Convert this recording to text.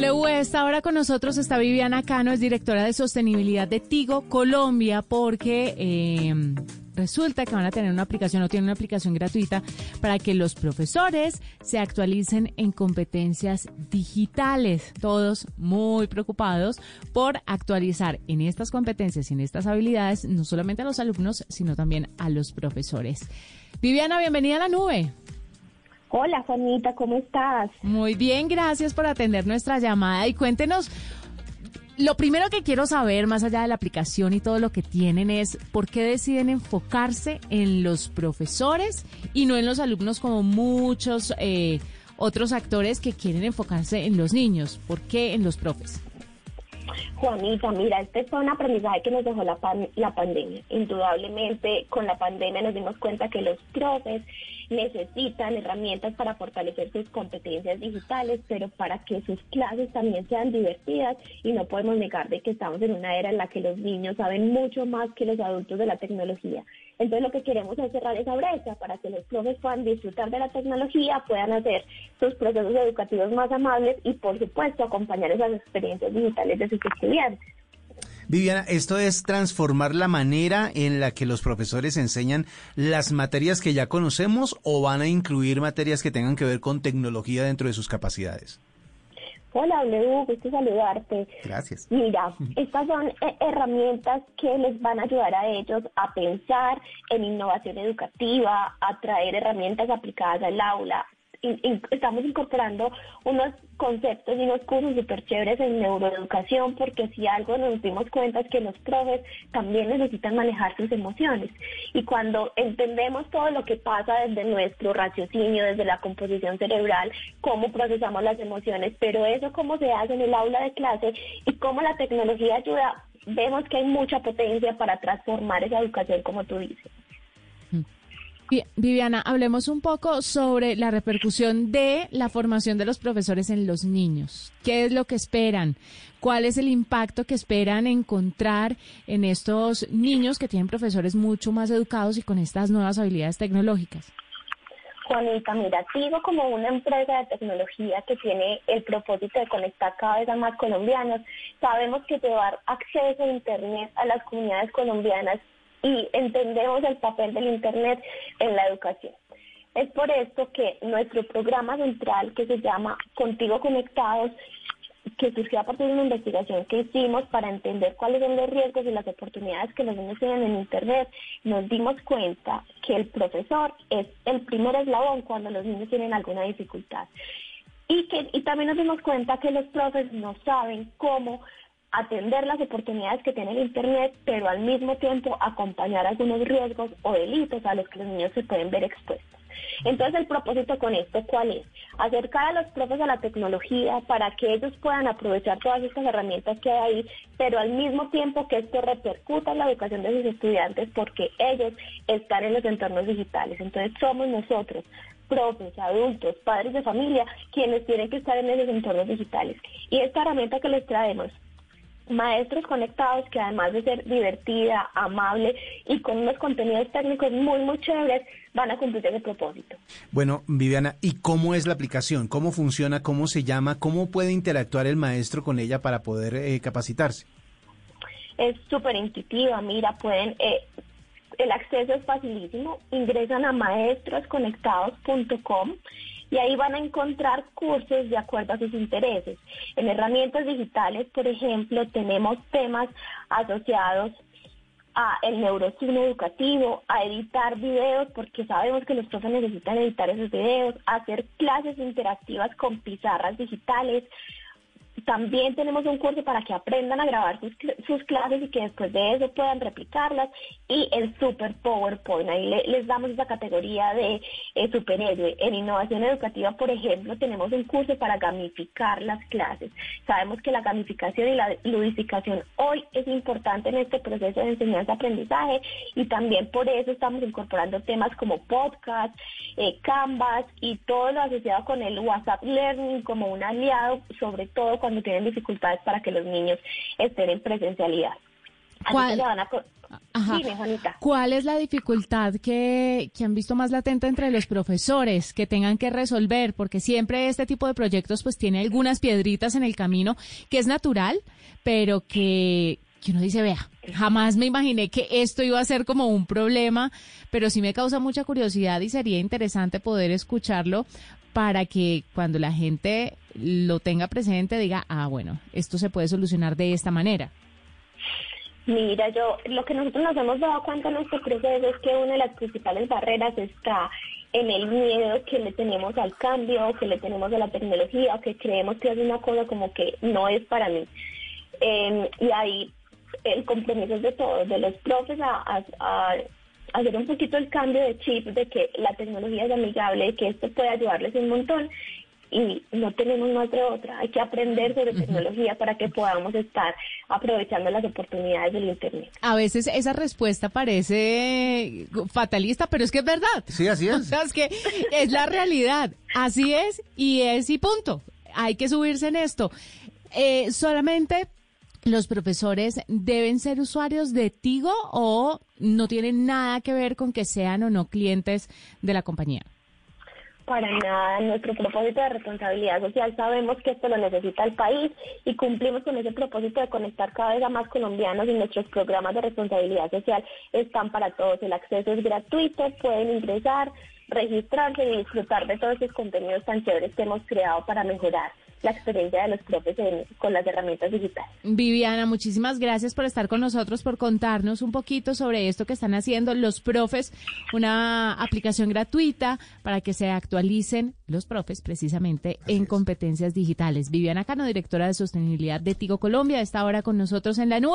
W, esta hora con nosotros está Viviana Cano, es directora de sostenibilidad de Tigo Colombia, porque eh, resulta que van a tener una aplicación o tienen una aplicación gratuita para que los profesores se actualicen en competencias digitales. Todos muy preocupados por actualizar en estas competencias y en estas habilidades no solamente a los alumnos, sino también a los profesores. Viviana, bienvenida a la nube. Hola Juanita, ¿cómo estás? Muy bien, gracias por atender nuestra llamada y cuéntenos, lo primero que quiero saber, más allá de la aplicación y todo lo que tienen, es por qué deciden enfocarse en los profesores y no en los alumnos como muchos eh, otros actores que quieren enfocarse en los niños. ¿Por qué en los profes? Juanita, mira, este fue un aprendizaje que nos dejó la, la pandemia. Indudablemente, con la pandemia nos dimos cuenta que los profes necesitan herramientas para fortalecer sus competencias digitales, pero para que sus clases también sean divertidas y no podemos negar de que estamos en una era en la que los niños saben mucho más que los adultos de la tecnología. Entonces lo que queremos es cerrar esa brecha para que los profes puedan disfrutar de la tecnología, puedan hacer sus procesos educativos más amables y por supuesto acompañar esas experiencias digitales de sus estudiantes. Viviana, esto es transformar la manera en la que los profesores enseñan las materias que ya conocemos o van a incluir materias que tengan que ver con tecnología dentro de sus capacidades. Hola, W, gusto saludarte. Gracias. Mira, estas son eh, herramientas que les van a ayudar a ellos a pensar en innovación educativa, a traer herramientas aplicadas al aula, estamos incorporando unos conceptos y unos cursos súper chéveres en neuroeducación porque si algo nos dimos cuenta es que los profes también necesitan manejar sus emociones y cuando entendemos todo lo que pasa desde nuestro raciocinio, desde la composición cerebral, cómo procesamos las emociones, pero eso cómo se hace en el aula de clase y cómo la tecnología ayuda, vemos que hay mucha potencia para transformar esa educación como tú dices. Viviana, hablemos un poco sobre la repercusión de la formación de los profesores en los niños. ¿Qué es lo que esperan? ¿Cuál es el impacto que esperan encontrar en estos niños que tienen profesores mucho más educados y con estas nuevas habilidades tecnológicas? Juanita, mira, sigo como una empresa de tecnología que tiene el propósito de conectar cada vez a más colombianos. Sabemos que llevar acceso a Internet a las comunidades colombianas y entendemos el papel del Internet en la educación. Es por esto que nuestro programa central que se llama Contigo Conectados, que surgió a partir de una investigación que hicimos para entender cuáles son los riesgos y las oportunidades que los niños tienen en Internet, nos dimos cuenta que el profesor es el primer eslabón cuando los niños tienen alguna dificultad. Y, que, y también nos dimos cuenta que los profes no saben cómo atender las oportunidades que tiene el Internet, pero al mismo tiempo acompañar algunos riesgos o delitos a los que los niños se pueden ver expuestos. Entonces el propósito con esto, ¿cuál es? Acercar a los profes a la tecnología para que ellos puedan aprovechar todas estas herramientas que hay ahí, pero al mismo tiempo que esto repercuta en la educación de sus estudiantes porque ellos están en los entornos digitales. Entonces somos nosotros, profes, adultos, padres de familia, quienes tienen que estar en esos entornos digitales. Y esta herramienta que les traemos maestros conectados que además de ser divertida, amable y con unos contenidos técnicos muy, muy chéveres, van a cumplir ese propósito. Bueno, Viviana, ¿y cómo es la aplicación? ¿Cómo funciona? ¿Cómo se llama? ¿Cómo puede interactuar el maestro con ella para poder eh, capacitarse? Es súper intuitiva, mira, pueden... Eh, el acceso es facilísimo, ingresan a maestrosconectados.com y ahí van a encontrar cursos de acuerdo a sus intereses. En herramientas digitales, por ejemplo, tenemos temas asociados a el neurocine educativo, a editar videos, porque sabemos que los profes necesitan editar esos videos, a hacer clases interactivas con pizarras digitales, también tenemos un curso para que aprendan a grabar sus, clases y que después de eso puedan replicarlas. Y el Super PowerPoint, ahí les damos esa categoría de eh, superhéroe. En innovación educativa, por ejemplo, tenemos un curso para gamificar las clases. Sabemos que la gamificación y la ludificación hoy es importante en este proceso de enseñanza-aprendizaje y también por eso estamos incorporando temas como podcast, eh, Canvas y todo lo asociado con el WhatsApp Learning como un aliado, sobre todo cuando tienen dificultades para que los niños estén en presencialidad. ¿Cuál, Ajá. Dime, Juanita. ¿Cuál es la dificultad que, que han visto más latente entre los profesores que tengan que resolver? Porque siempre este tipo de proyectos pues tiene algunas piedritas en el camino que es natural, pero que, que uno dice, vea, jamás me imaginé que esto iba a ser como un problema, pero sí me causa mucha curiosidad y sería interesante poder escucharlo para que cuando la gente lo tenga presente diga, ah, bueno, esto se puede solucionar de esta manera. Mira, yo lo que nosotros nos hemos dado cuenta en nuestro proceso es que una de las principales barreras está en el miedo que le tenemos al cambio, que le tenemos a la tecnología, que creemos que es una cosa como que no es para mí. Eh, y ahí el compromiso es de todos, de los profes a, hacer un poquito el cambio de chip de que la tecnología es amigable, que esto puede ayudarles un montón y no tenemos más de otra. Hay que aprender sobre tecnología para que podamos estar aprovechando las oportunidades del Internet. A veces esa respuesta parece fatalista, pero es que es verdad. Sí, así es. O sea, es que es la realidad. Así es y es y punto. Hay que subirse en esto. Eh, solamente los profesores deben ser usuarios de Tigo o no tienen nada que ver con que sean o no clientes de la compañía. Para nada, nuestro propósito de responsabilidad social sabemos que esto lo necesita el país y cumplimos con ese propósito de conectar cada vez a más colombianos y nuestros programas de responsabilidad social están para todos. El acceso es gratuito, pueden ingresar, registrarse y disfrutar de todos esos contenidos tan que hemos creado para mejorar la experiencia de los profes en, con las herramientas digitales. Viviana, muchísimas gracias por estar con nosotros, por contarnos un poquito sobre esto que están haciendo los profes, una aplicación gratuita para que se actualicen los profes precisamente Así en es. competencias digitales. Viviana Cano, directora de sostenibilidad de Tigo Colombia, está ahora con nosotros en la nube.